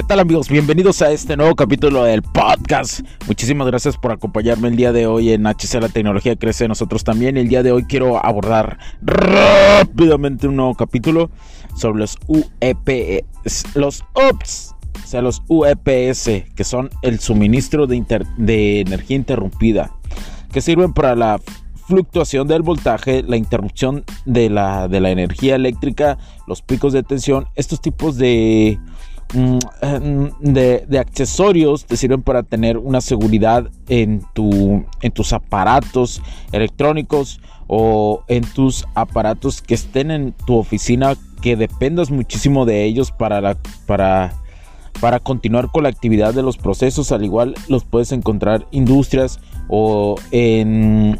¿Qué tal amigos? Bienvenidos a este nuevo capítulo del podcast. Muchísimas gracias por acompañarme el día de hoy en HC La Tecnología Crece Nosotros también. El día de hoy quiero abordar rápidamente un nuevo capítulo sobre los UEPS, los UPS, o sea, los UEPS, que son el suministro de, de energía interrumpida, que sirven para la fluctuación del voltaje, la interrupción de la, de la energía eléctrica, los picos de tensión, estos tipos de Mm, de, accesorios te sirven para tener una seguridad en, tu, en tus aparatos electrónicos o en tus aparatos que estén en tu oficina que dependas muchísimo de ellos para, para, para continuar con la actividad de los procesos. Al igual los puedes encontrar industrias o eh,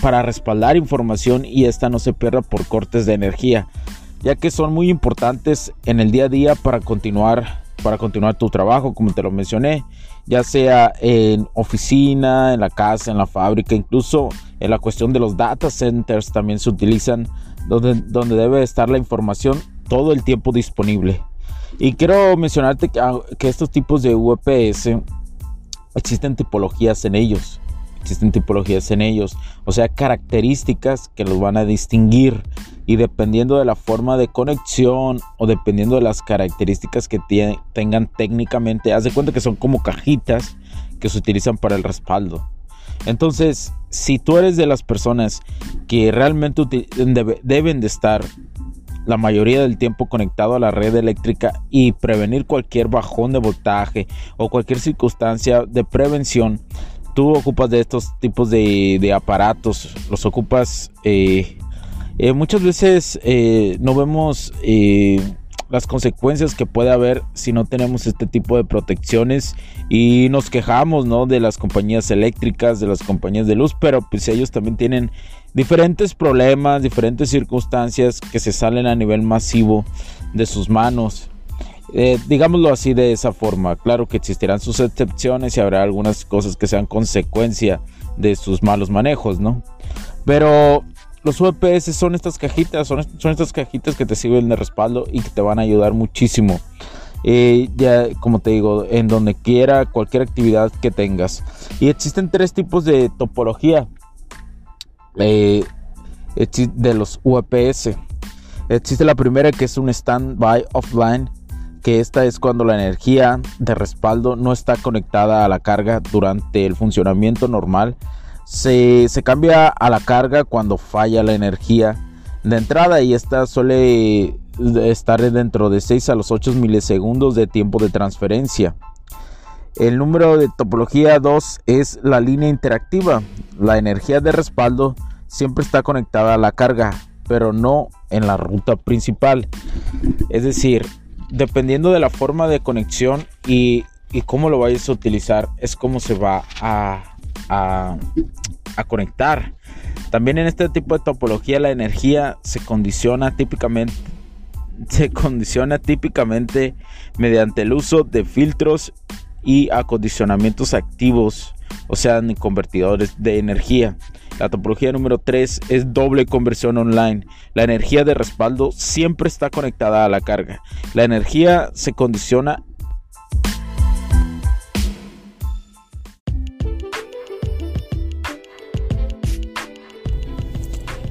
para respaldar información y esta no se pierda por cortes de energía ya que son muy importantes en el día a día para continuar, para continuar tu trabajo, como te lo mencioné, ya sea en oficina, en la casa, en la fábrica, incluso en la cuestión de los data centers también se utilizan, donde, donde debe estar la información todo el tiempo disponible. Y quiero mencionarte que, ah, que estos tipos de VPS existen tipologías en ellos existen tipologías en ellos, o sea, características que los van a distinguir y dependiendo de la forma de conexión o dependiendo de las características que tengan técnicamente, haz de cuenta que son como cajitas que se utilizan para el respaldo. Entonces, si tú eres de las personas que realmente deben de estar la mayoría del tiempo conectado a la red eléctrica y prevenir cualquier bajón de voltaje o cualquier circunstancia de prevención, tú ocupas de estos tipos de, aparatos, los ocupas eh, eh, muchas veces eh, no vemos eh, las consecuencias que puede haber si no tenemos este tipo de protecciones y nos quejamos ¿no? de las compañías eléctricas, de las compañías de luz, pero pues ellos también tienen diferentes problemas, diferentes circunstancias que se salen a nivel masivo de sus manos. digámoslo así de esa forma, claro que existirán sus excepciones y habrá algunas cosas que sean consecuencia de sus malos manejos, ¿no? Pero los UPS son estas cajitas, son, son, estas cajitas que te sirven de respaldo y que te van a ayudar muchísimo. Eh, ya, como te digo, en donde quiera, cualquier actividad que tengas. Y existen tres tipos de topología eh, de los UPS. Existe la primera que es un standby offline, que esta es cuando la energía de respaldo no está conectada a la carga durante el funcionamiento normal se, cambia a la carga cuando falla la energía de entrada y esta suele estar dentro de 6 a los 8 milisegundos de tiempo de transferencia. El número de topología 2 es la línea interactiva. La energía de respaldo siempre está conectada a la carga, pero no en la ruta principal. Es decir, dependiendo de la forma de conexión y, y cómo lo vayas a utilizar, es como se va a, a, conectar. También en este tipo de topología la energía se condiciona típicamente se condiciona típicamente mediante el uso de filtros y acondicionamientos activos, o sea, convertidores de energía. La topología número 3 es doble conversión online. La energía de respaldo siempre está conectada a la carga. La energía se condiciona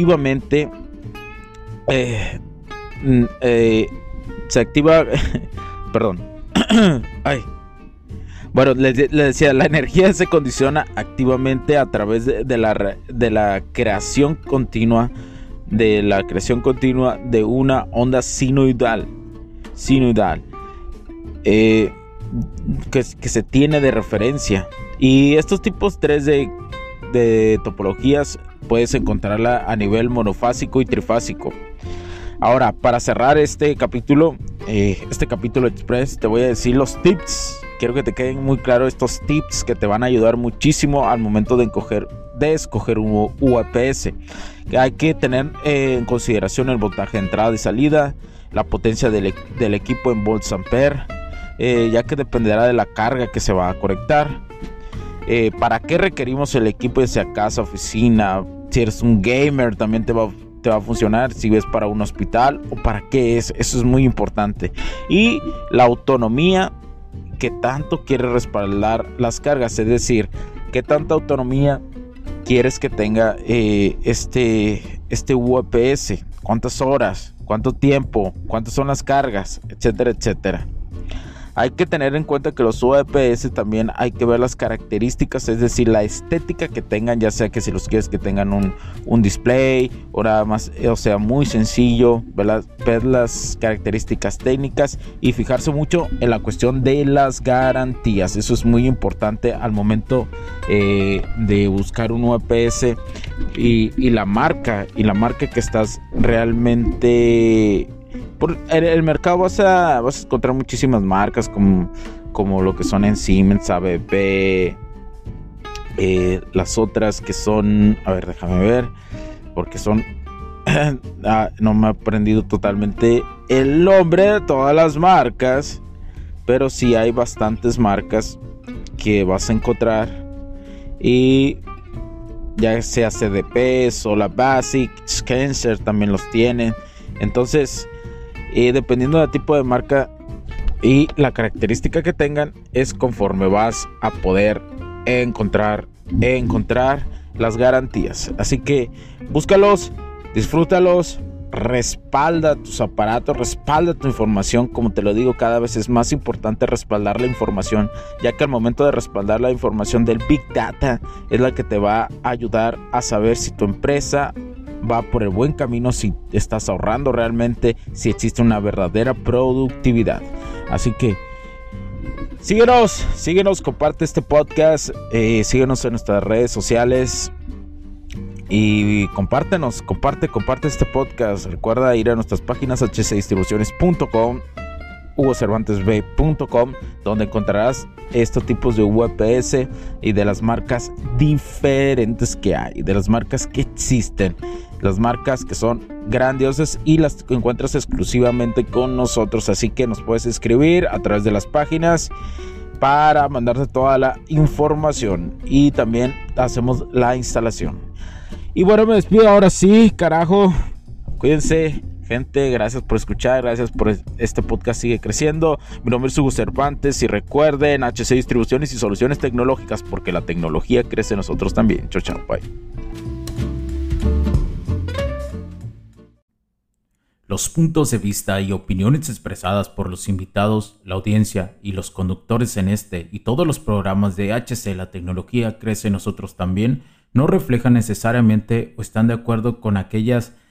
Activamente eh, eh, se activa Perdón. Ay. Bueno, les, decía, la energía se condiciona activamente a través de, la, de la creación continua, de la creación continua de una onda sinuidal, eh, que, se tiene de referencia. Y estos tipos 3 de, de topologías puedes encontrarla a nivel monofásico y trifásico. Ahora, para cerrar este capítulo, eh, este capítulo express, te voy a decir los tips. Quiero que te queden muy claros estos tips que te van a ayudar muchísimo al momento de, escoger un UAPS. Hay que tener eh, en consideración el voltaje de entrada y salida, la potencia del, equipo en volts ampere, eh, ya que dependerá de la carga que se va a conectar. ¿Para qué requerimos el equipo, ya sea casa, oficina? Si eres un gamer, también te va te va a funcionar, si ves para un hospital o para qué es, eso es muy importante. Y la autonomía que tanto quiere respaldar las cargas, es decir, qué tanta autonomía quieres que tenga eh, este, este UPS, cuántas horas, cuánto tiempo, cuántas son las cargas, etcétera, etcétera. Hay que tener en cuenta que los UAPS también hay que ver las características, es decir, la estética que tengan, ya sea que si los quieres que tengan un, un display o nada más, o sea, muy sencillo, ver las, características técnicas y fijarse mucho en la cuestión de las garantías. Eso es muy importante al momento eh, de buscar un UAPS y, y la marca y la marca que estás realmente por el, mercado vas a, vas a encontrar muchísimas marcas como, como lo que son en Siemens, ABB, eh, las otras que son, a ver, déjame ver, porque son, ah, no me he aprendido totalmente el nombre de todas las marcas, pero sí hay bastantes marcas que vas a encontrar y ya sea CDP, Sola Basic, Scancer también los tienen. Entonces, y dependiendo del tipo de marca y la característica que tengan, es conforme vas a poder encontrar, encontrar las garantías. Así que búscalos, disfrútalos, respalda tus aparatos, respalda tu información. Como te lo digo, cada vez es más importante respaldar la información, ya que al momento de respaldar la información del Big Data es la que te va a ayudar a saber si tu empresa va por el buen camino, si estás ahorrando realmente, si existe una verdadera productividad. Así que síguenos, síguenos, comparte este podcast, eh, síguenos en nuestras redes sociales. Y compártenos, comparte, comparte este podcast. Recuerda ir a nuestras páginas hcdistribuciones.com hugocervantesb.com donde encontrarás estos tipos de UPS y de las marcas diferentes que hay, de las marcas que existen, las marcas que son grandiosas y las encuentras exclusivamente con nosotros, así que nos puedes escribir a través de las páginas para mandarte toda la información y también hacemos la instalación. Y bueno, me despido ahora sí, carajo. Cuídense, Gente, gracias por escuchar, gracias por este podcast sigue creciendo. Mi nombre es Hugo Cervantes y recuerden HC Distribuciones y Soluciones Tecnológicas porque la tecnología crece en nosotros también. Chao, chao, bye. Los puntos de vista y opiniones expresadas por los invitados, la audiencia y los conductores en este y todos los programas de HC La tecnología crece en nosotros también no reflejan necesariamente o están de acuerdo con aquellas